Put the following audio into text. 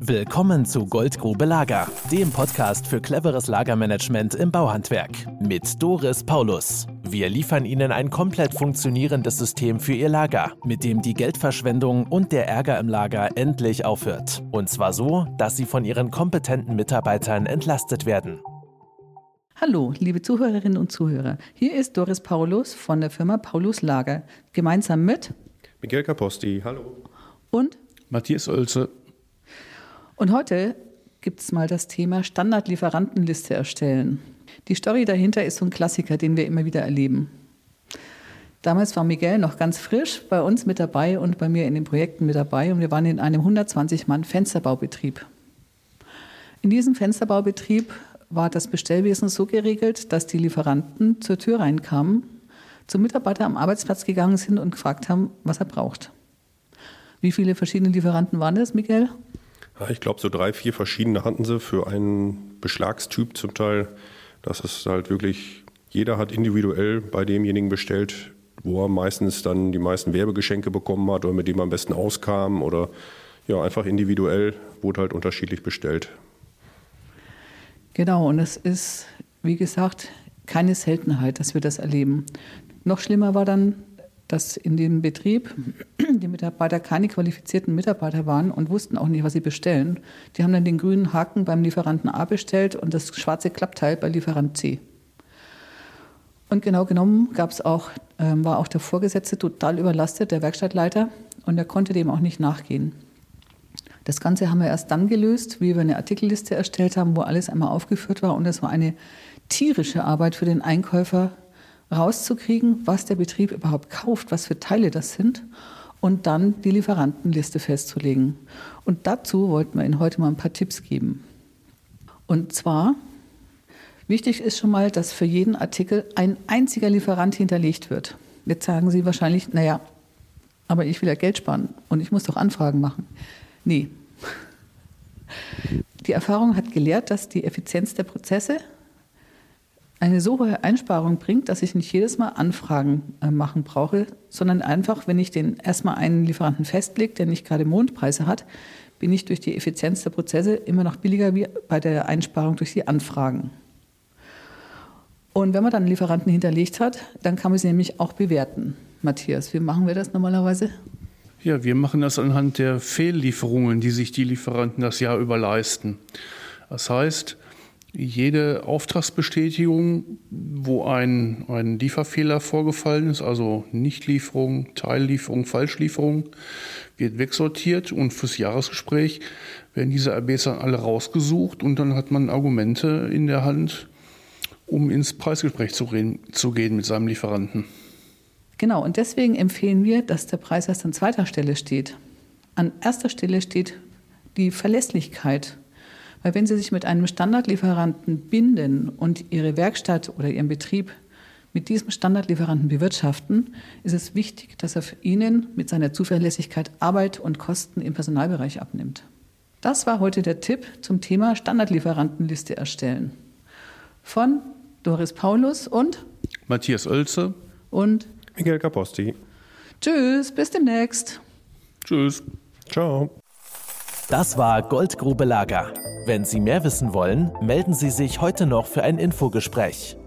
Willkommen zu Goldgrube Lager, dem Podcast für cleveres Lagermanagement im Bauhandwerk mit Doris Paulus. Wir liefern Ihnen ein komplett funktionierendes System für Ihr Lager, mit dem die Geldverschwendung und der Ärger im Lager endlich aufhört. Und zwar so, dass Sie von Ihren kompetenten Mitarbeitern entlastet werden. Hallo, liebe Zuhörerinnen und Zuhörer. Hier ist Doris Paulus von der Firma Paulus Lager, gemeinsam mit Miguel Caposti, hallo. Und Matthias Oelze. Und heute gibt es mal das Thema Standardlieferantenliste erstellen. Die Story dahinter ist so ein Klassiker, den wir immer wieder erleben. Damals war Miguel noch ganz frisch bei uns mit dabei und bei mir in den Projekten mit dabei und wir waren in einem 120-Mann-Fensterbaubetrieb. In diesem Fensterbaubetrieb war das Bestellwesen so geregelt, dass die Lieferanten zur Tür reinkamen, zum Mitarbeiter am Arbeitsplatz gegangen sind und gefragt haben, was er braucht. Wie viele verschiedene Lieferanten waren das, Miguel? Ich glaube, so drei, vier verschiedene hatten sie für einen Beschlagstyp zum Teil. Das ist halt wirklich, jeder hat individuell bei demjenigen bestellt, wo er meistens dann die meisten Werbegeschenke bekommen hat oder mit dem er am besten auskam oder ja, einfach individuell wurde halt unterschiedlich bestellt. Genau, und es ist, wie gesagt, keine Seltenheit, dass wir das erleben. Noch schlimmer war dann dass in dem Betrieb die Mitarbeiter keine qualifizierten Mitarbeiter waren und wussten auch nicht, was sie bestellen. Die haben dann den grünen Haken beim Lieferanten A bestellt und das schwarze Klappteil bei Lieferant C. Und genau genommen gab's auch, äh, war auch der Vorgesetzte total überlastet, der Werkstattleiter, und er konnte dem auch nicht nachgehen. Das Ganze haben wir erst dann gelöst, wie wir eine Artikelliste erstellt haben, wo alles einmal aufgeführt war. Und es war eine tierische Arbeit für den Einkäufer, rauszukriegen, was der Betrieb überhaupt kauft, was für Teile das sind und dann die Lieferantenliste festzulegen. Und dazu wollten wir Ihnen heute mal ein paar Tipps geben. Und zwar, wichtig ist schon mal, dass für jeden Artikel ein einziger Lieferant hinterlegt wird. Jetzt sagen Sie wahrscheinlich, naja, aber ich will ja Geld sparen und ich muss doch Anfragen machen. Nee. Die Erfahrung hat gelehrt, dass die Effizienz der Prozesse eine so hohe Einsparung bringt, dass ich nicht jedes Mal Anfragen äh, machen brauche, sondern einfach, wenn ich den erstmal einen Lieferanten festlege, der nicht gerade Mondpreise hat, bin ich durch die Effizienz der Prozesse immer noch billiger wie bei der Einsparung durch die Anfragen. Und wenn man dann einen Lieferanten hinterlegt hat, dann kann man sie nämlich auch bewerten. Matthias, wie machen wir das normalerweise? Ja, wir machen das anhand der Fehllieferungen, die sich die Lieferanten das Jahr über leisten. Das heißt, jede Auftragsbestätigung, wo ein, ein Lieferfehler vorgefallen ist, also Nichtlieferung, Teillieferung, Falschlieferung, wird wegsortiert und fürs Jahresgespräch werden diese RBs dann alle rausgesucht und dann hat man Argumente in der Hand, um ins Preisgespräch zu, reden, zu gehen mit seinem Lieferanten. Genau, und deswegen empfehlen wir, dass der Preis erst an zweiter Stelle steht. An erster Stelle steht die Verlässlichkeit weil wenn Sie sich mit einem Standardlieferanten binden und Ihre Werkstatt oder Ihren Betrieb mit diesem Standardlieferanten bewirtschaften, ist es wichtig, dass er für Ihnen mit seiner Zuverlässigkeit Arbeit und Kosten im Personalbereich abnimmt. Das war heute der Tipp zum Thema Standardlieferantenliste erstellen. Von Doris Paulus und Matthias Oelze und Miguel Caposti. Tschüss, bis demnächst. Tschüss. Ciao. Das war Goldgrube Lager. Wenn Sie mehr wissen wollen, melden Sie sich heute noch für ein Infogespräch.